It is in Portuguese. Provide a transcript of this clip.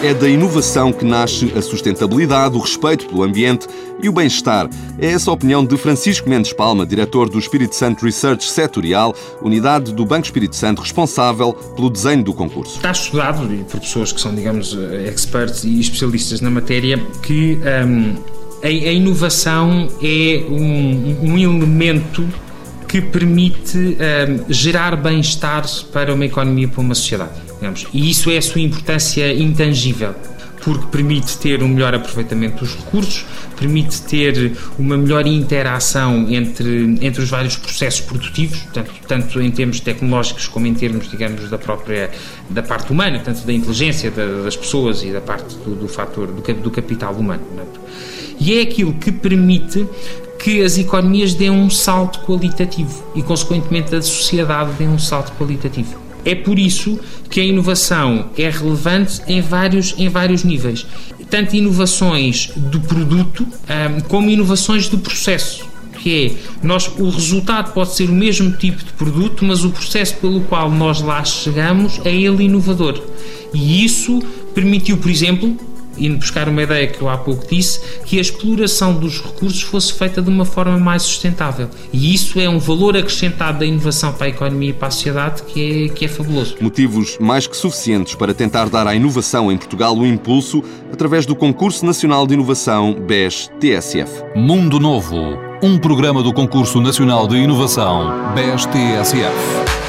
É da inovação que nasce a sustentabilidade, o respeito pelo ambiente e o bem-estar. É essa a opinião de Francisco Mendes Palma, diretor do Espírito Santo Research Setorial, unidade do Banco Espírito Santo responsável pelo desenho do concurso. Está estudado por pessoas que são, digamos, experts e especialistas na matéria que um, a, a, inovação é um, um elemento que permite um, gerar bem-estar para uma economia para uma sociedade. Digamos. E isso é a sua importância intangível porque permite ter um melhor aproveitamento dos recursos, permite ter uma melhor interação entre, entre os vários processos produtivos, tanto, tanto em termos tecnológicos como em termos, digamos, da própria da parte humana, tanto da inteligência da, das pessoas e da parte do, do fator do, do capital humano. E é aquilo que permite que as economias deem um salto qualitativo e, consequentemente, a sociedade dê um salto qualitativo. É por isso que a inovação é relevante em vários, em vários níveis. Tanto inovações do produto como inovações do processo. Que é, nós, o resultado pode ser o mesmo tipo de produto, mas o processo pelo qual nós lá chegamos é ele inovador. E isso permitiu, por exemplo, indo buscar uma ideia que eu há pouco disse, que a exploração dos recursos fosse feita de uma forma mais sustentável. E isso é um valor acrescentado da inovação para a economia e para a sociedade que é, que é fabuloso. Motivos mais que suficientes para tentar dar à inovação em Portugal o impulso através do Concurso Nacional de Inovação BES-TSF. Mundo Novo, um programa do Concurso Nacional de Inovação BES-TSF.